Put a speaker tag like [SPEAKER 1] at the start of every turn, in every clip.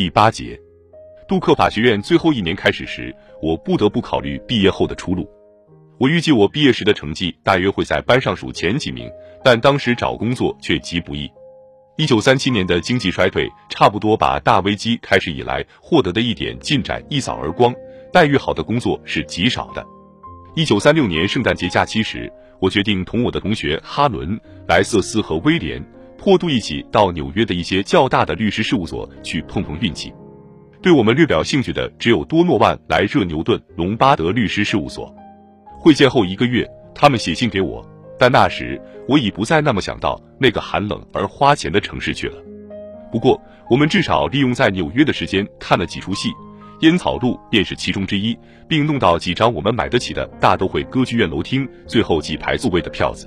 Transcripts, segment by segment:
[SPEAKER 1] 第八节，杜克法学院最后一年开始时，我不得不考虑毕业后的出路。我预计我毕业时的成绩大约会在班上数前几名，但当时找工作却极不易。一九三七年的经济衰退差不多把大危机开始以来获得的一点进展一扫而光，待遇好的工作是极少的。一九三六年圣诞节假期时，我决定同我的同学哈伦、莱瑟斯和威廉。破度一起到纽约的一些较大的律师事务所去碰碰运气。对我们略表兴趣的只有多诺万·莱热牛顿·隆巴德律师事务所。会见后一个月，他们写信给我，但那时我已不再那么想到那个寒冷而花钱的城市去了。不过，我们至少利用在纽约的时间看了几出戏，《烟草路》便是其中之一，并弄到几张我们买得起的大都会歌剧院楼厅最后几排座位的票子。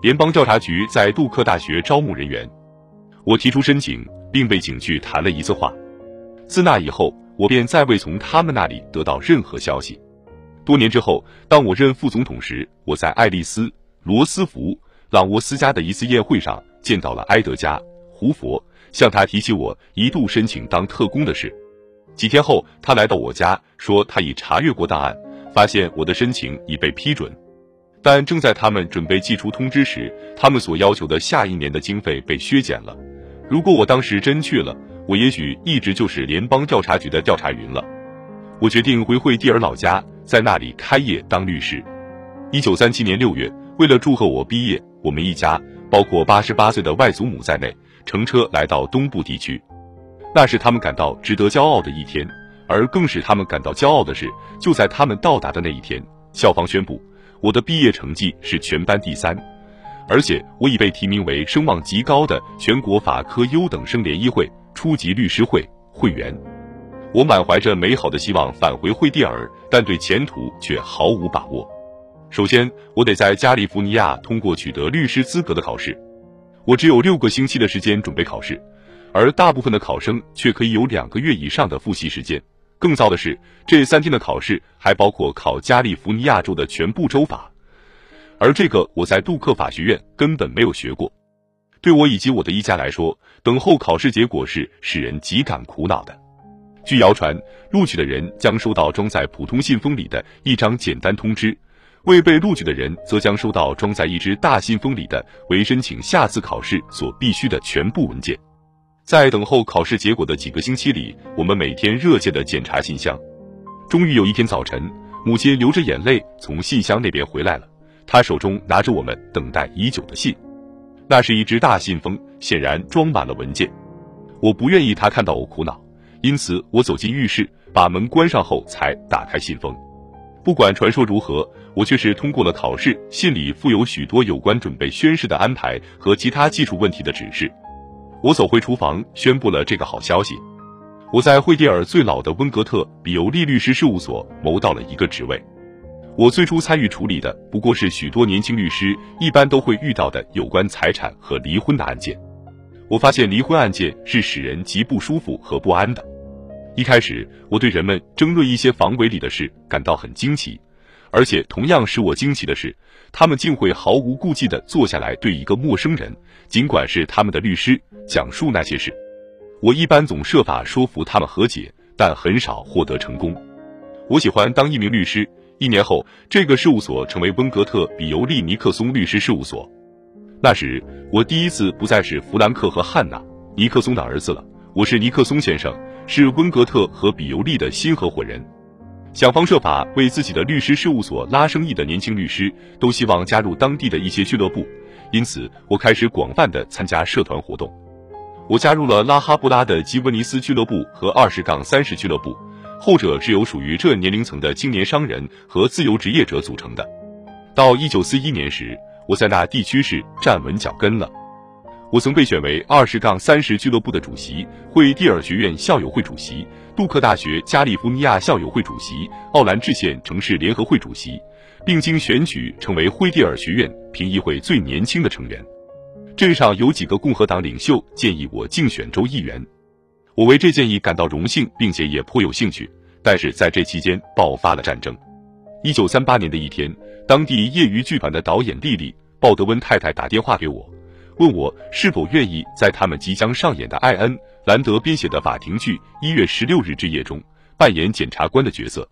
[SPEAKER 1] 联邦调查局在杜克大学招募人员，我提出申请，并被警局谈了一次话。自那以后，我便再未从他们那里得到任何消息。多年之后，当我任副总统时，我在爱丽丝·罗斯福朗沃斯家的一次宴会上见到了埃德加·胡佛，向他提起我一度申请当特工的事。几天后，他来到我家，说他已查阅过档案，发现我的申请已被批准。但正在他们准备寄出通知时，他们所要求的下一年的经费被削减了。如果我当时真去了，我也许一直就是联邦调查局的调查员了。我决定回惠蒂尔老家，在那里开业当律师。一九三七年六月，为了祝贺我毕业，我们一家，包括八十八岁的外祖母在内，乘车来到东部地区。那是他们感到值得骄傲的一天，而更使他们感到骄傲的是，就在他们到达的那一天，校方宣布。我的毕业成绩是全班第三，而且我已被提名为声望极高的全国法科优等生联谊会初级律师会会员。我满怀着美好的希望返回惠蒂尔，但对前途却毫无把握。首先，我得在加利福尼亚通过取得律师资格的考试。我只有六个星期的时间准备考试，而大部分的考生却可以有两个月以上的复习时间。更糟的是，这三天的考试还包括考加利福尼亚州的全部州法，而这个我在杜克法学院根本没有学过。对我以及我的一家来说，等候考试结果是使人极感苦恼的。据谣传，录取的人将收到装在普通信封里的一张简单通知，未被录取的人则将收到装在一只大信封里的为申请下次考试所必须的全部文件。在等候考试结果的几个星期里，我们每天热切地检查信箱。终于有一天早晨，母亲流着眼泪从信箱那边回来了，她手中拿着我们等待已久的信。那是一只大信封，显然装满了文件。我不愿意她看到我苦恼，因此我走进浴室，把门关上后才打开信封。不管传说如何，我却是通过了考试。信里附有许多有关准备宣誓的安排和其他技术问题的指示。我走回厨房，宣布了这个好消息。我在惠蒂尔最老的温格特比尤利律师事务所谋到了一个职位。我最初参与处理的不过是许多年轻律师一般都会遇到的有关财产和离婚的案件。我发现离婚案件是使人极不舒服和不安的。一开始，我对人们争论一些房尾里的事感到很惊奇。而且同样使我惊奇的是，他们竟会毫无顾忌地坐下来对一个陌生人，尽管是他们的律师，讲述那些事。我一般总设法说服他们和解，但很少获得成功。我喜欢当一名律师。一年后，这个事务所成为温格特比尤利尼克松律师事务所。那时，我第一次不再是弗兰克和汉娜尼克松的儿子了，我是尼克松先生，是温格特和比尤利的新合伙人。想方设法为自己的律师事务所拉生意的年轻律师，都希望加入当地的一些俱乐部，因此我开始广泛的参加社团活动。我加入了拉哈布拉的吉文尼斯俱乐部和二十杠三十俱乐部，后者是由属于这年龄层的青年商人和自由职业者组成的。到一九四一年时，我在那地区是站稳脚跟了。我曾被选为二十杠三十俱乐部的主席，惠蒂尔学院校友会主席。杜克大学加利福尼亚校友会主席、奥兰治县城市联合会主席，并经选举成为惠蒂尔学院评议会最年轻的成员。镇上有几个共和党领袖建议我竞选州议员，我为这建议感到荣幸，并且也颇有兴趣。但是在这期间爆发了战争。一九三八年的一天，当地业余剧团的导演莉莉·鲍德温太太打电话给我，问我是否愿意在他们即将上演的艾恩·兰德编写的法庭剧《一月十六日之夜》中扮演检察官的角色。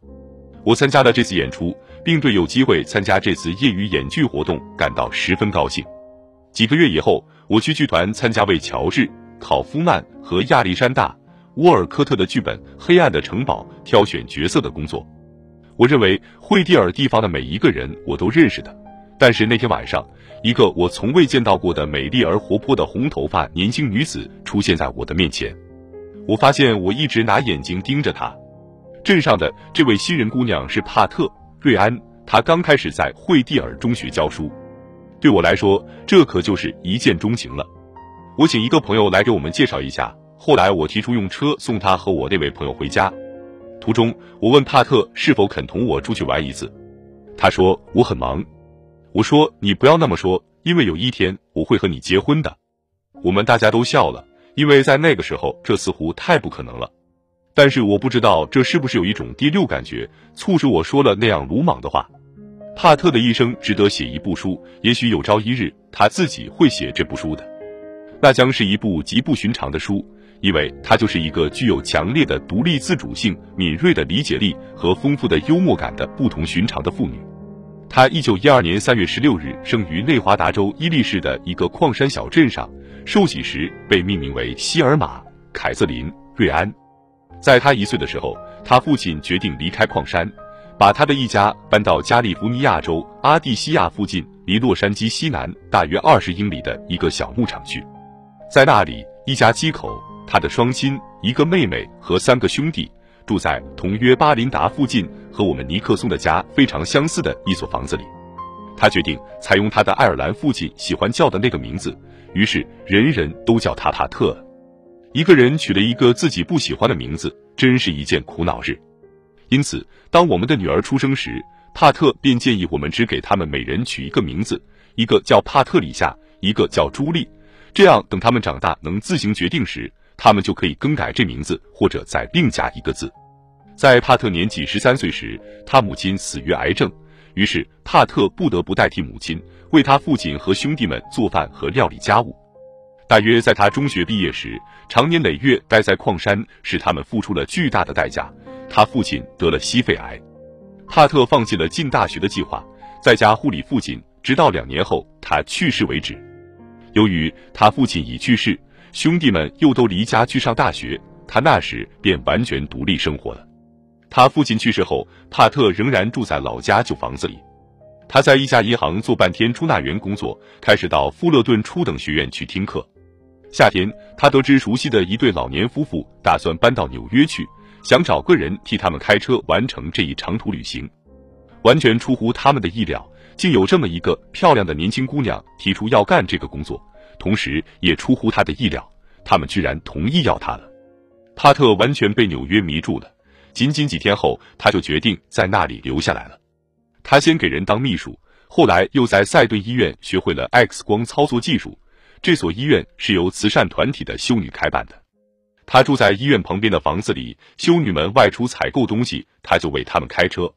[SPEAKER 1] 我参加了这次演出，并对有机会参加这次业余演剧活动感到十分高兴。几个月以后，我去剧团参加为乔治·考夫曼和亚历山大·沃尔科特的剧本《黑暗的城堡》挑选角色的工作。我认为惠蒂尔地方的每一个人我都认识的，但是那天晚上，一个我从未见到过的美丽而活泼的红头发年轻女子出现在我的面前。我发现我一直拿眼睛盯着她。镇上的这位新人姑娘是帕特·瑞安，她刚开始在惠蒂尔中学教书。对我来说，这可就是一见钟情了。我请一个朋友来给我们介绍一下，后来我提出用车送她和我那位朋友回家。途中，我问帕特是否肯同我出去玩一次，他说我很忙。我说你不要那么说，因为有一天我会和你结婚的。我们大家都笑了，因为在那个时候这似乎太不可能了。但是我不知道这是不是有一种第六感觉，促使我说了那样鲁莽的话。帕特的一生值得写一部书，也许有朝一日他自己会写这部书的，那将是一部极不寻常的书。因为她就是一个具有强烈的独立自主性、敏锐的理解力和丰富的幽默感的不同寻常的妇女。他一九一二年三月十六日生于内华达州伊利市的一个矿山小镇上，受洗时被命名为希尔玛·凯瑟琳·瑞安。在他一岁的时候，他父亲决定离开矿山，把他的一家搬到加利福尼亚州阿蒂西亚附近，离洛杉矶西南大约二十英里的一个小牧场去。在那里，一家七口。他的双亲、一个妹妹和三个兄弟住在同约巴林达附近，和我们尼克松的家非常相似的一所房子里。他决定采用他的爱尔兰父亲喜欢叫的那个名字，于是人人都叫他帕特。一个人取了一个自己不喜欢的名字，真是一件苦恼事。因此，当我们的女儿出生时，帕特便建议我们只给他们每人取一个名字，一个叫帕特里夏，一个叫朱莉，这样等他们长大能自行决定时。他们就可以更改这名字，或者再另加一个字。在帕特年纪十三岁时，他母亲死于癌症，于是帕特不得不代替母亲，为他父亲和兄弟们做饭和料理家务。大约在他中学毕业时，常年累月待在矿山使他们付出了巨大的代价。他父亲得了矽肺癌，帕特放弃了进大学的计划，在家护理父亲，直到两年后他去世为止。由于他父亲已去世。兄弟们又都离家去上大学，他那时便完全独立生活了。他父亲去世后，帕特仍然住在老家旧房子里。他在一家银行做半天出纳员工作，开始到富勒顿初等学院去听课。夏天，他得知熟悉的一对老年夫妇打算搬到纽约去，想找个人替他们开车完成这一长途旅行。完全出乎他们的意料，竟有这么一个漂亮的年轻姑娘提出要干这个工作。同时，也出乎他的意料，他们居然同意要他了。帕特完全被纽约迷住了。仅仅几天后，他就决定在那里留下来了。他先给人当秘书，后来又在赛顿医院学会了 X 光操作技术。这所医院是由慈善团体的修女开办的。他住在医院旁边的房子里，修女们外出采购东西，他就为他们开车。